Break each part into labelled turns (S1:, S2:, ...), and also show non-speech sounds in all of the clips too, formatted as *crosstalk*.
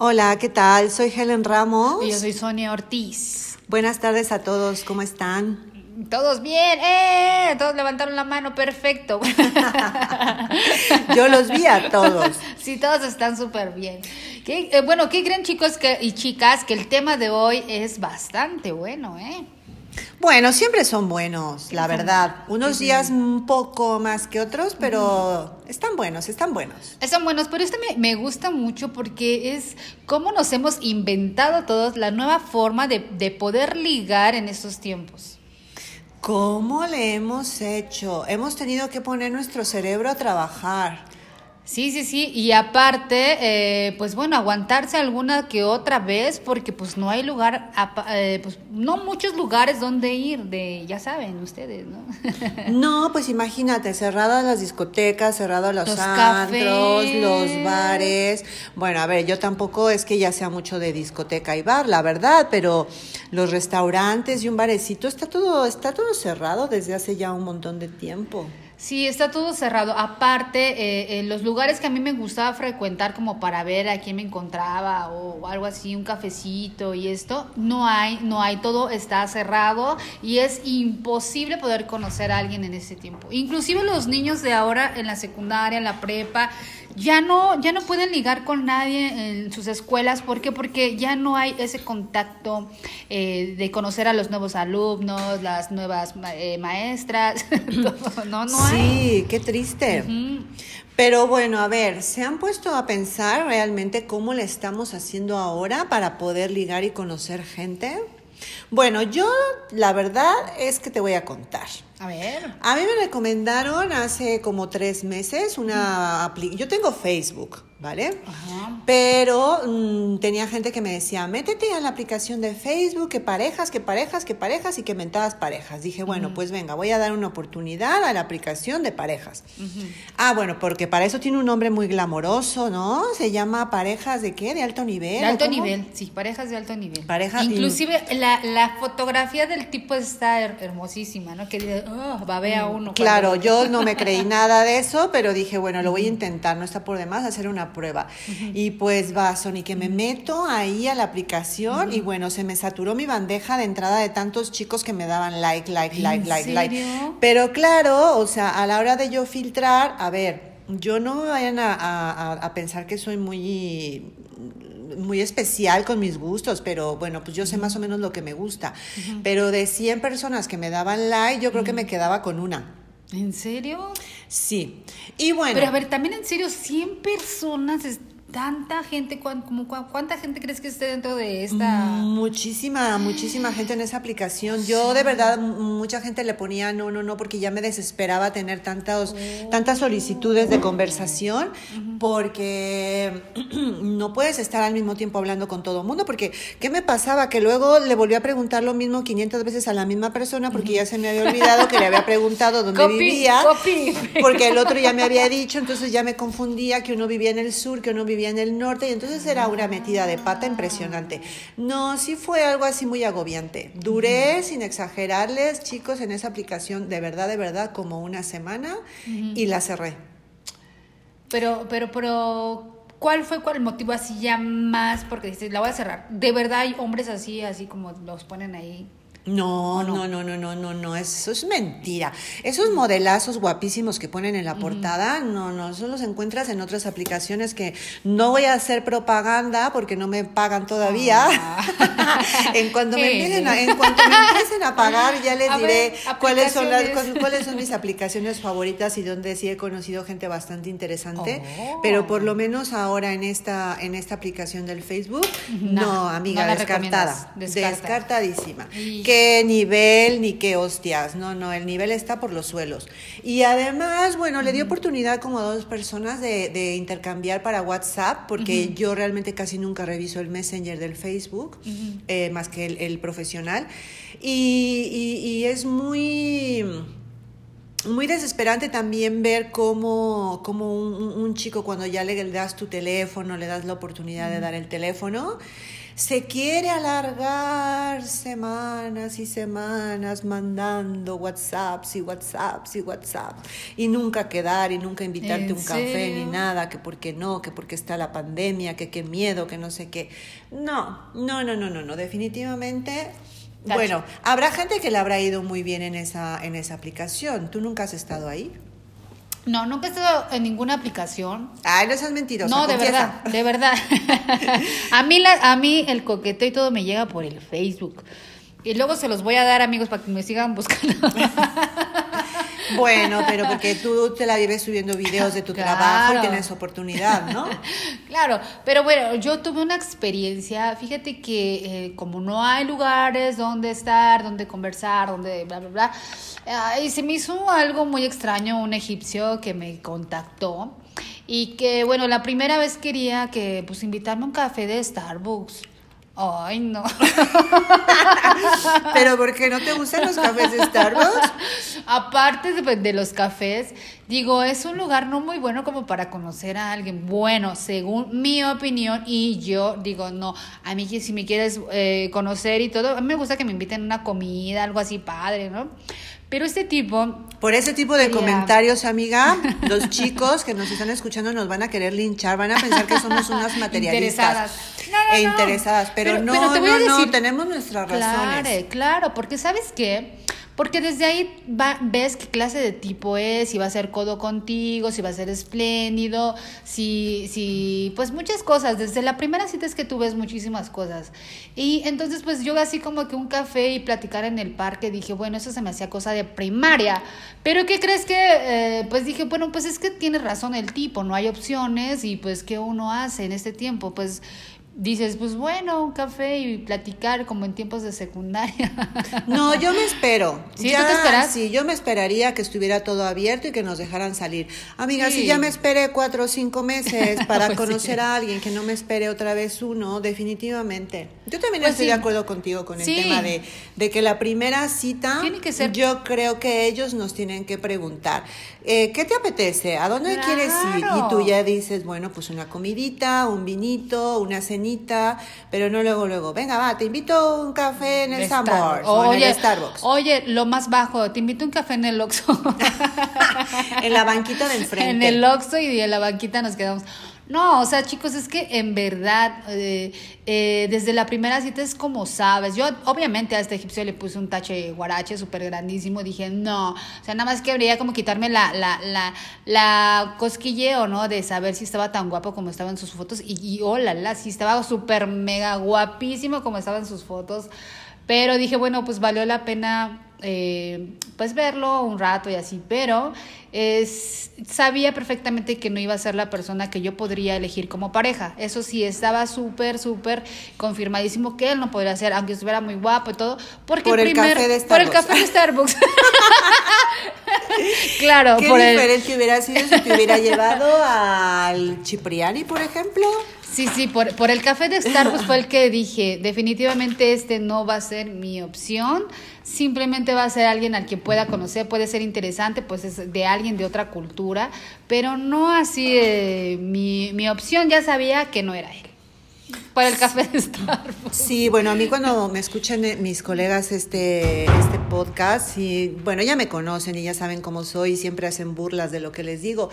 S1: Hola, ¿qué tal? Soy Helen Ramos.
S2: Y yo soy Sonia Ortiz.
S1: Buenas tardes a todos, ¿cómo están?
S2: Todos bien, ¡eh! Todos levantaron la mano, perfecto. *laughs*
S1: yo los vi a todos. *laughs*
S2: Sí, todos están súper bien. Eh, bueno, ¿qué creen chicos que, y chicas? Que el tema de hoy es bastante bueno, ¿eh?
S1: Bueno, siempre son buenos, la verdad. Unos días un poco más que otros, pero están buenos, están buenos.
S2: Están buenos, pero este me, gusta mucho porque es cómo nos hemos inventado todos la nueva forma de, de poder ligar en estos tiempos.
S1: ¿Cómo le hemos hecho? Hemos tenido que poner nuestro cerebro a trabajar.
S2: Sí, sí, sí, y aparte, eh, pues bueno, aguantarse alguna que otra vez, porque pues no hay lugar, eh, pues no muchos lugares donde ir, de, ya saben ustedes, ¿no? *laughs*
S1: no, pues imagínate, cerradas las discotecas, cerrados los, los antros, los bares. Bueno, a ver, yo tampoco es que ya sea mucho de discoteca y bar, la verdad, pero los restaurantes y un barecito está todo, está todo cerrado desde hace ya un montón de tiempo.
S2: Sí, está todo cerrado. Aparte, eh, los lugares que a mí me gustaba frecuentar como para ver a quién me encontraba o algo así, un cafecito y esto, no hay, no hay, todo está cerrado y es imposible poder conocer a alguien en ese tiempo. Inclusive los niños de ahora en la secundaria, en la prepa, ya no, ya no pueden ligar con nadie en sus escuelas. ¿Por qué? Porque ya no hay ese contacto eh, de conocer a los nuevos alumnos, las nuevas eh, maestras. *laughs* no, no
S1: hay. Sí, qué triste. Pero bueno, a ver, ¿se han puesto a pensar realmente cómo le estamos haciendo ahora para poder ligar y conocer gente? Bueno, yo la verdad es que te voy a contar.
S2: A ver.
S1: A mí me recomendaron hace como tres meses una aplicación. Yo tengo Facebook, ¿vale? Ajá. Pero mm, tenía gente que me decía, métete a la aplicación de Facebook, que parejas, que parejas, que parejas y que mentadas parejas. Dije, bueno, pues venga, voy a dar una oportunidad a la aplicación de parejas. Ah, bueno, porque para eso tiene un nombre muy glamoroso, ¿no? Se llama parejas de qué? De alto nivel.
S2: De alto nivel, sí, parejas de alto nivel. Parejas. Inclusive la, la, fotografía del tipo está hermosísima, ¿no? Que oh, va a ver a uno.
S1: Claro, yo no me creí *laughs* nada de eso, pero dije, bueno, lo voy a intentar, no está por demás hacer una prueba. Y pues va, Sony, que me meto ahí a la aplicación y bueno, se me saturó mi bandeja de entrada de tantos chicos que me daban like, like, like, like, like. Pero claro, o sea, a la hora de yo filtrar, a ver, yo no me vayan a, pensar que soy muy muy especial con mis gustos, pero bueno, pues yo sé más o menos lo que me gusta. Pero de 100 personas que me daban like, yo creo que me quedaba con una.
S2: ¿En serio?
S1: Sí. Y bueno.
S2: Pero a ver, también en serio, 100 personas tanta gente, como, ¿cuánta gente crees que esté dentro de esta?
S1: Muchísima, muchísima gente en esa aplicación. Yo de verdad, mucha gente le ponía no, no, no, porque ya me desesperaba tener tantas, oh. tantas solicitudes de conversación, porque *clears throat* no puedes estar al mismo tiempo hablando con todo el mundo, porque ¿qué me pasaba? Que luego le volví a preguntar lo mismo 500 veces a la misma persona, porque ya se me había olvidado que le había preguntado dónde vivía, porque el otro ya me había dicho, entonces ya me confundía que uno vivía en el sur, que uno vivía en el norte y entonces era una metida de pata impresionante. No, sí fue algo así muy agobiante. Duré, sin exagerarles, chicos, en esa aplicación de verdad, de verdad, como una semana y la cerré.
S2: Pero, pero, pero, ¿cuál fue cuál el motivo así ya más? Porque dices, la voy a cerrar. ¿De verdad hay hombres así, así como los ponen ahí?
S1: No, no, no, no, no, no, no, eso es mentira. Esos modelazos guapísimos que ponen en la portada, no, no, eso los encuentras en otras aplicaciones que no voy a hacer propaganda porque no me pagan todavía. Ah. *laughs* en cuanto me empiecen a, en cuanto me empiecen a pagar, ya les diré cuáles son las cuáles son mis aplicaciones favoritas y donde sí he conocido gente bastante interesante. Oh. Pero por lo menos ahora en esta en esta aplicación del Facebook, no, amiga, descartada, descartadísima qué nivel ni qué hostias. No, no, el nivel está por los suelos. Y además, bueno, le di oportunidad como a dos personas de, intercambiar para WhatsApp, porque yo realmente casi nunca reviso el Messenger del Facebook, eh, más que el, profesional. y, es muy muy desesperante también ver cómo, cómo un, un, chico cuando ya le das tu teléfono, le das la oportunidad de dar el teléfono, se quiere alargar semanas y semanas mandando WhatsApps y WhatsApps y WhatsApp y nunca quedar y nunca invitarte un café ni nada, que porque no, que porque está la pandemia, que qué miedo, que no sé qué. No, no, no, no, no, no, definitivamente bueno, habrá gente que le habrá ido muy bien en esa, en esa aplicación. ¿Tú nunca has estado ahí?
S2: No, nunca he estado en ninguna aplicación.
S1: Ay, no seas mentirosa.
S2: No, de verdad, de verdad. *laughs* a, mí la, a mí el coqueteo y todo me llega por el Facebook. Y luego se los voy a dar, amigos, para que me sigan buscando. *laughs*
S1: Bueno, pero porque tú te la vives subiendo videos de tu trabajo y tienes oportunidad, ¿no? *laughs*
S2: claro, pero bueno, yo tuve una experiencia, fíjate que eh, como no hay lugares donde estar, donde conversar, donde bla, bla, bla, y se me hizo algo muy extraño, un egipcio que me contactó y que, bueno, la primera vez quería que, pues, invitarme a un café de Starbucks. Ay, no. *laughs*
S1: ¿Pero por qué no te gustan los cafés de Starbucks?
S2: Aparte de, los cafés, digo, es un lugar no muy bueno como para conocer a alguien. Bueno, según mi opinión, y yo digo, no, a mí si me quieres eh, conocer y todo, a mí me gusta que me inviten a una comida, algo así padre, ¿no? Pero este tipo...
S1: Por ese tipo de comentarios, amiga, los chicos que nos están escuchando nos van a querer linchar, van a pensar que somos unas *laughs* materialistas. e interesadas, pero, no, no, no, tenemos nuestras razones.
S2: Claro, claro, porque ¿sabes qué? Porque desde ahí va, ves qué clase de tipo es, si va a ser codo contigo, si va a ser espléndido, si, si, pues muchas cosas. Desde la primera cita es que tú ves muchísimas cosas. Y entonces, pues yo así como que un café y platicar en el parque, dije, bueno, eso se me hacía cosa de primaria. Pero ¿qué crees que? Eh, pues dije, bueno, pues es que tiene razón el tipo, no hay opciones y pues ¿qué uno hace en este tiempo? Pues dices, pues bueno, un café y platicar como en tiempos de secundaria. *laughs*
S1: No, yo me espero.
S2: ¿Sí? ¿Tú te esperas?
S1: Sí, yo me esperaría que estuviera todo abierto y que nos dejaran salir. Amiga, si ya me esperé cuatro o cinco meses *laughs* para pues conocer a alguien, que no me espere otra vez uno, definitivamente. Yo también pues estoy de acuerdo contigo con el tema de, de, que la primera cita,
S2: Tiene que ser...
S1: yo creo que ellos nos tienen que preguntar, eh, ¿qué te apetece? ¿A dónde quieres ir? Y tú ya dices, bueno, pues una comidita, un vinito, una cenita, pero no luego, luego, venga, va, te invito un café en el Sanborns o en el Starbucks.
S2: Oye, lo más bajo, te invito a un café en el Oxxo. *laughs*
S1: en la banquita de enfrente.
S2: En el Oxxo y en la banquita nos quedamos. No, o sea, chicos, es que en verdad, eh, eh, desde la primera cita es como sabes. Yo, obviamente, a este egipcio le puse un tache guarache súper grandísimo. Dije, no, o sea, nada más que habría como quitarme la, la, la, la cosquilleo, ¿no? De saber si estaba tan guapo como estaba en sus fotos. Y, y oh, la, si estaba súper mega guapísimo como estaba en sus fotos. Pero dije, bueno, pues valió la pena eh, pues verlo un rato y así, pero es, sabía perfectamente que no iba a ser la persona que yo podría elegir como pareja. Eso sí, estaba súper, súper confirmadísimo que él no podría ser, aunque estuviera muy guapo y todo, porque
S1: por el café de Starbucks.
S2: Por el café de Starbucks. claro,
S1: Qué
S2: por
S1: diferente hubiera sido si te hubiera llevado al Cipriani, por ejemplo.
S2: Sí, sí, por, por el café de Starbucks fue el que dije, definitivamente este no va a ser mi opción, simplemente va a ser alguien al que pueda conocer, puede ser interesante, pues es de alguien de otra cultura, pero no así mi, mi opción, ya sabía que no era él. Para el café de Starbucks.
S1: Sí, bueno, a mí cuando me escuchan eh, mis colegas este, este podcast, y bueno, ya me conocen y ya saben cómo soy, y siempre hacen burlas de lo que les digo,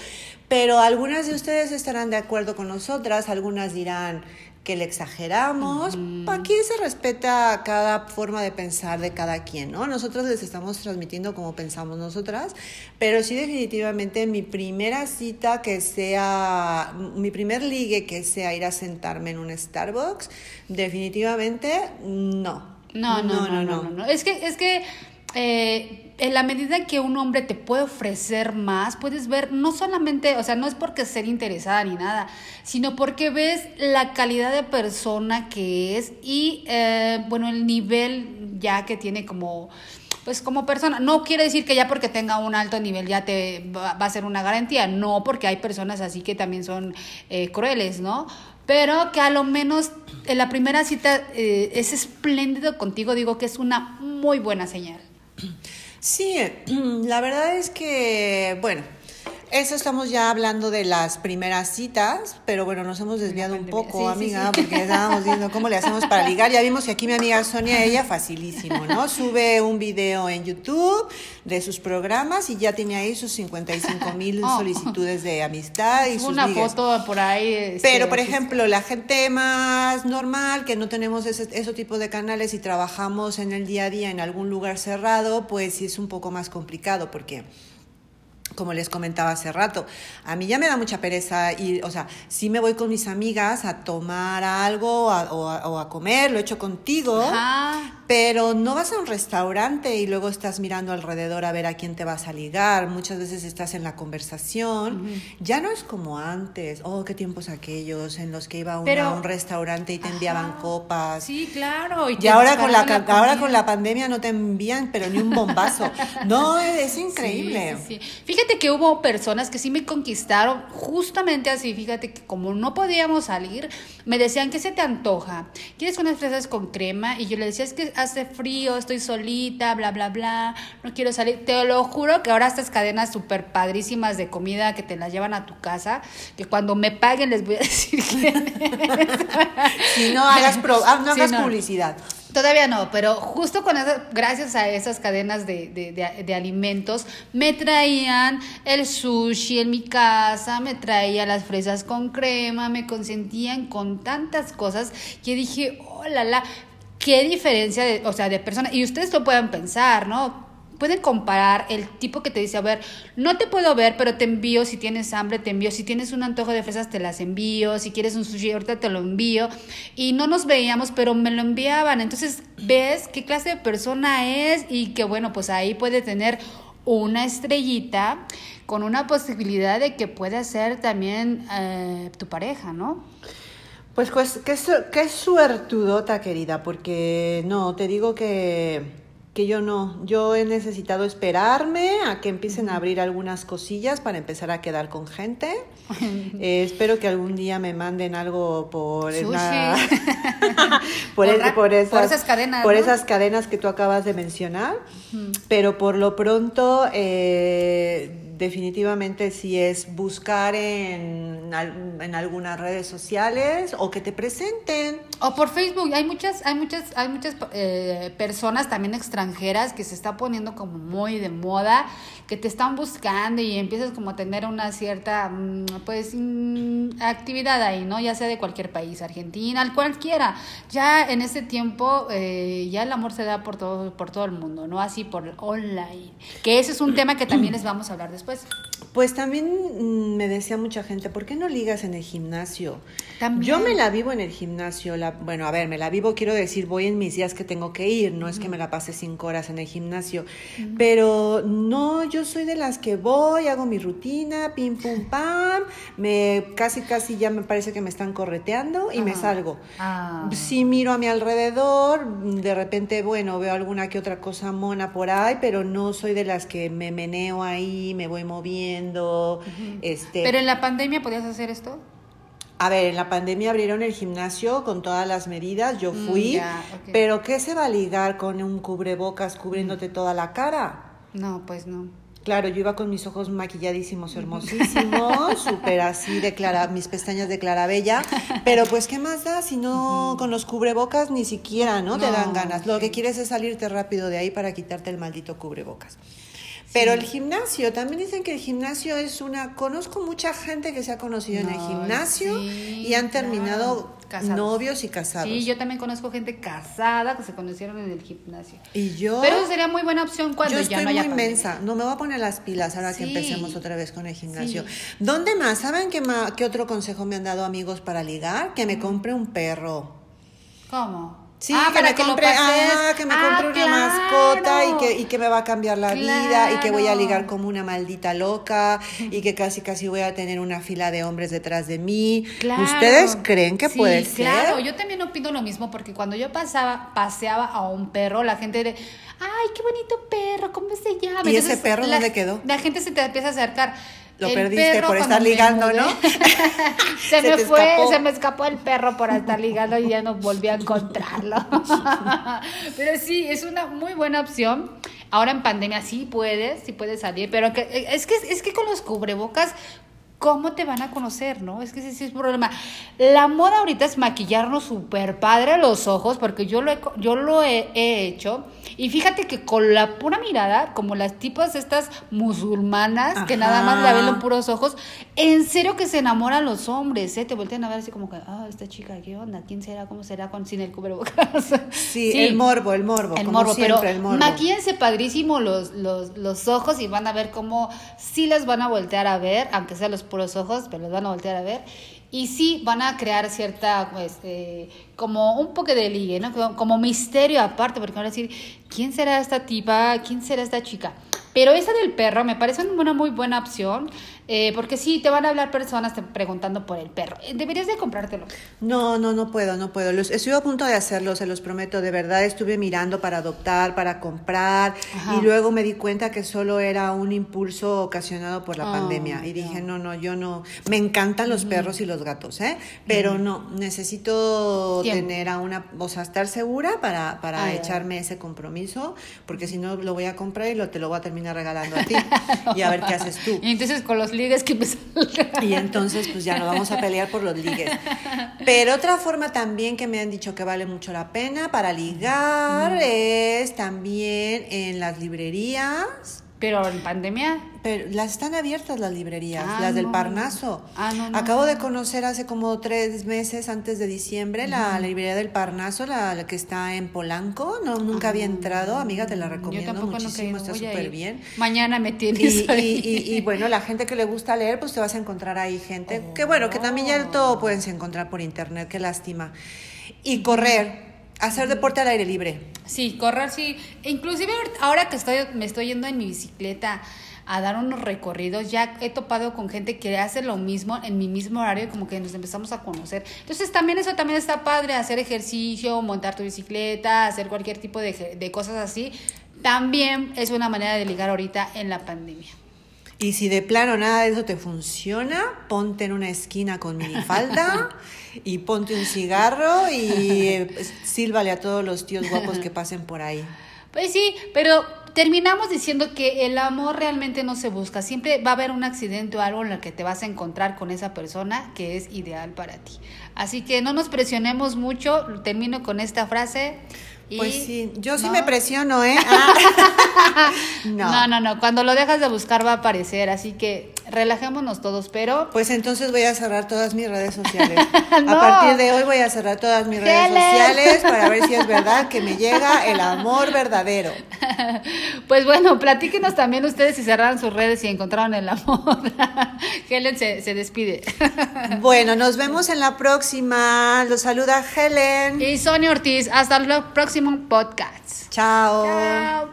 S1: pero algunas de ustedes estarán de acuerdo con nosotras, algunas dirán, que le exageramos. Aquí se respeta cada forma de pensar de cada quien, ¿no? Nosotros les estamos transmitiendo como pensamos nosotras, pero sí definitivamente mi primera cita que sea, mi primer ligue que sea ir a sentarme en un Starbucks, definitivamente no.
S2: No, no, no, no, no. Es que, es que eh, en la medida que un hombre te puede ofrecer más, puedes ver, no solamente, o sea, no es porque ser interesada ni nada, sino porque ves la calidad de persona que es y, eh, bueno, el nivel ya que tiene como pues como persona. No quiere decir que ya porque tenga un alto nivel ya te va, a ser una garantía, no, porque hay personas así que también son eh, crueles, ¿no? Pero que a lo menos en la primera cita es espléndido contigo, digo que es una muy buena señal.
S1: Sí, *clears throat* la verdad es que, bueno, eso estamos ya hablando de las primeras citas, pero bueno, nos hemos desviado un poco,
S2: Sí, sí,
S1: amiga,
S2: sí.
S1: porque estábamos viendo cómo le hacemos para ligar. Ya vimos que aquí mi amiga Sonia, ella facilísimo, ¿no? Sube un video en YouTube de sus programas y ya tiene ahí sus 55 mil
S2: Oh.
S1: solicitudes de amistad y sus
S2: una
S1: ligues.
S2: foto por ahí. este,
S1: Pero, por
S2: así-
S1: ejemplo, la gente más normal, que no tenemos ese, ese tipo de canales y trabajamos en el día a día en algún lugar cerrado, pues sí es un poco más complicado porque... Como les comentaba hace rato, a mí ya me da mucha pereza ir, o sea, sí me voy con mis amigas a tomar algo a- o, a, o a comer, lo he hecho contigo,
S2: Ajá.
S1: pero no vas a un restaurante y luego estás mirando alrededor a ver a quién te vas a ligar. Muchas veces estás en la conversación. Ya no es como antes. Oh, qué tiempos aquellos en los que iba
S2: Pero-
S1: a un restaurante y te enviaban copas.
S2: Sí, claro.
S1: Y
S2: te
S1: ahora con la, ca- ahora con la pandemia no te envían, pero ni un bombazo. No, es *laughs* increíble.
S2: Sí, sí, sí. Fíjate que hubo personas que sí me conquistaron justamente así. Fíjate que como no podíamos salir, me decían, ¿qué se te antoja? ¿Quieres unas fresas con crema? Y yo le decía, es que hace frío, estoy solita, bla, bla, bla, no quiero salir. Te lo juro que ahora estas cadenas súper padrísimas de comida que te las llevan a tu casa, que cuando me paguen les voy a decir quién es. *laughs*
S1: Si no hagas, pro- ah,
S2: Sí, no.
S1: publicidad.
S2: Todavía no, pero justo con eso, gracias a esas cadenas de, de- de- alimentos, me traían el sushi en mi casa, me traían las fresas con crema, me consentían con tantas cosas que dije, oh la la, qué diferencia de, o sea, de personas. Y ustedes lo pueden pensar, ¿no? Pueden comparar el tipo que te dice, a ver, no te puedo ver, pero te envío si tienes hambre, te envío, si tienes un antojo de fresas, te las envío, si quieres un sushi, ahorita te lo envío. Y no nos veíamos, pero me lo enviaban. Entonces, ves qué clase de persona es y que bueno, pues ahí puede tener una estrellita con una posibilidad de que pueda ser también eh, tu pareja, ¿no?
S1: Pues, pues qué, su- qué suertudota, querida, porque no, te digo que, que yo no, yo he necesitado esperarme a que empiecen a abrir algunas cosillas para empezar a quedar con gente. *laughs* Eh, espero que algún día me manden algo por *laughs* *laughs* por, el- por esas,
S2: por esas cadenas,
S1: por
S2: ¿no?
S1: esas cadenas que tú acabas de mencionar. Pero por lo pronto, eh, definitivamente sí es buscar en, en algunas redes sociales o que te presenten.
S2: O por Facebook, hay muchas, hay muchas, hay muchas eh, personas también extranjeras que se está poniendo como muy de moda, que te están buscando y empiezas como a tener una cierta, mm, pues, mm, actividad ahí, ¿no? Ya sea de cualquier país, Argentina, cualquiera. Ya en este tiempo, eh, ya el amor se da por todo, por todo el mundo, ¿no? Así por online. Que ese es un tema que también les vamos a hablar después después.
S1: Pues también mm, me decía mucha gente, ¿por qué no ligas en el gimnasio?
S2: También.
S1: Yo me la vivo en el gimnasio, la, bueno, a ver, me la vivo, quiero decir, voy en mis días que tengo que ir, no es que me la pase cinco horas en el gimnasio, pero no, yo soy de las que voy, hago mi rutina, pim, pum, pam, me casi, casi ya me parece que me están correteando y me salgo.
S2: Ah.
S1: Sí miro a mi alrededor, de repente, bueno, veo alguna que otra cosa mona por ahí, pero no soy de las que me meneo ahí, me voy moviendo, este...
S2: Pero en la pandemia podías hacer esto.
S1: A ver, en la pandemia abrieron el gimnasio con todas las medidas, yo
S2: Mm,
S1: fui, pero ¿qué se va a ligar con un cubrebocas cubriéndote toda la cara?
S2: No, pues no.
S1: Claro, yo iba con mis ojos maquilladísimos, hermosísimos, *laughs* súper así de clara, mis pestañas de clarabella, pero pues ¿qué más da si no con los cubrebocas ni siquiera, ¿no? Te dan
S2: No,
S1: ganas. Lo que quieres es salirte rápido de ahí para quitarte el maldito cubrebocas. Pero el gimnasio, también dicen que el gimnasio es una... Conozco mucha gente que se ha conocido en el gimnasio
S2: sí,
S1: y han terminado novios y casados.
S2: Sí, yo también conozco gente casada que se conocieron en el gimnasio.
S1: Y yo...
S2: Pero sería muy buena opción cuando
S1: Yo
S2: ya
S1: estoy
S2: no haya
S1: muy
S2: pandemia.
S1: inmensa. No me voy a poner las pilas ahora que empecemos otra vez con el gimnasio.
S2: Sí.
S1: ¿Dónde más? ¿Saben qué, ma- qué otro consejo me han dado amigos para ligar? Que me compre un perro.
S2: ¿Cómo?
S1: Sí,
S2: Ah,
S1: que
S2: para
S1: me
S2: que lo
S1: compre,
S2: pases.
S1: ah, que me
S2: Ah,
S1: compre una
S2: claro.
S1: mascota y que, y que me va a cambiar la vida y que voy a ligar como una maldita loca y que casi casi voy a tener una fila de hombres detrás de mí.
S2: Claro.
S1: ¿Ustedes creen que
S2: Sí,
S1: puede ser?
S2: Claro, yo también opino lo mismo porque cuando yo pasaba, paseaba a un perro, la gente de, ay, qué bonito perro, ¿cómo se llama?
S1: ¿Y ese perro
S2: la,
S1: dónde quedó?
S2: La gente se te empieza a acercar.
S1: Lo
S2: El
S1: perdiste por estar ligando,
S2: mudé,
S1: ¿no? *laughs* *laughs*
S2: se,
S1: Se
S2: me fue,
S1: escapó.
S2: se me escapó el perro por estar ligando y ya no volví a encontrarlo. *laughs* Pero sí, es una muy buena opción. Ahora en pandemia sí puedes, sí puedes salir, pero que, es, que, es que con los cubrebocas ¿cómo te van a conocer, no? Es que ese sí es un problema. La moda ahorita es maquillarnos súper padre los ojos, porque yo lo, he, yo lo he, hecho. Y fíjate que con la pura mirada, como las tipas estas musulmanas, que nada más le ven los puros ojos, en serio que se enamoran los hombres, ¿eh? Te vuelven a ver así como que, ah, esta chica, ¿qué onda? ¿Quién será? ¿Cómo será con sin el cubrebocas?
S1: Sí, el morbo, el morbo.
S2: El morbo, pero el morbo. maquíense padrísimo los, los, los ojos y van a ver cómo sí les van a voltear a ver, aunque sea los los ojos, pero los van a voltear a ver. Y sí van a crear cierta, pues, eh, como un poco de ligue, ¿no? Como, misterio aparte, porque van a decir, ¿quién será esta tipa? ¿Quién será esta chica? Pero esa del perro me parece una muy buena opción. Eh, porque sí, te van a hablar personas preguntando por el perro. Eh, deberías de comprártelo.
S1: No, no, no puedo, no puedo. estoy a punto de hacerlo, se los prometo. De verdad estuve mirando para adoptar, para comprar. Y luego me di cuenta que solo era un impulso ocasionado por la oh, pandemia. Y dije, no, no, yo no. Me encantan los perros y los gatos, ¿eh? Pero no, necesito tener a una, o sea, estar segura para, para echarme ese compromiso. Porque si no, lo voy a comprar y lo, te lo voy a terminar regalando a ti. *laughs* y a ver qué haces tú.
S2: Y entonces con los ligues que me
S1: Y entonces pues ya no vamos a pelear por los ligues. Pero otra forma también que me han dicho que vale mucho la pena para ligar es también en las librerías
S2: pero en pandemia.
S1: Pero las están abiertas las librerías, ah, las del Parnaso. Ah, Acabo de conocer hace como tres meses antes de diciembre la, librería del Parnaso, la, que está en Polanco. No, nunca había entrado, amiga, te la recomiendo muchísimo, está súper bien.
S2: Mañana me tienes.
S1: Y, y, y, bueno, la gente que le gusta leer, pues te vas a encontrar ahí gente. que bueno, que también ya todo puedes encontrar por internet, qué lástima. Y correr Hacer deporte al aire libre.
S2: Sí, correr, sí. Inclusive ahora que estoy, me estoy yendo en mi bicicleta a dar unos recorridos, ya he topado con gente que hace lo mismo en mi mismo horario, como que nos empezamos a conocer. Entonces también eso también está padre, hacer ejercicio, montar tu bicicleta, hacer cualquier tipo de, de cosas así. También es una manera de ligar ahorita en la pandemia.
S1: Y si de plano nada de eso te funciona, ponte en una esquina con minifalda *laughs* y ponte un cigarro y eh, sílvale a todos los tíos guapos que pasen por ahí.
S2: Pues sí, pero terminamos diciendo que el amor realmente no se busca. Siempre va a haber un accidente o algo en el que te vas a encontrar con esa persona que es ideal para ti. Así que no nos presionemos mucho. Termino con esta frase
S1: pues sí, yo sí me presiono, ¿eh? *laughs*
S2: Ah. *laughs* no. no, no, cuando lo dejas de buscar va a aparecer, así que relajémonos todos, pero...
S1: Pues entonces voy a cerrar todas mis redes sociales. *laughs* A partir de hoy voy a cerrar todas mis redes sociales para ver si es verdad que me llega el amor verdadero. *laughs*
S2: Pues bueno, platíquenos también ustedes si cerraron sus redes y encontraron el amor. *laughs* Helen se, se despide.
S1: Bueno, nos vemos en la próxima. Los saluda Helen.
S2: Y Sonia Ortiz. Hasta el próximo podcast.
S1: Chao. Chao.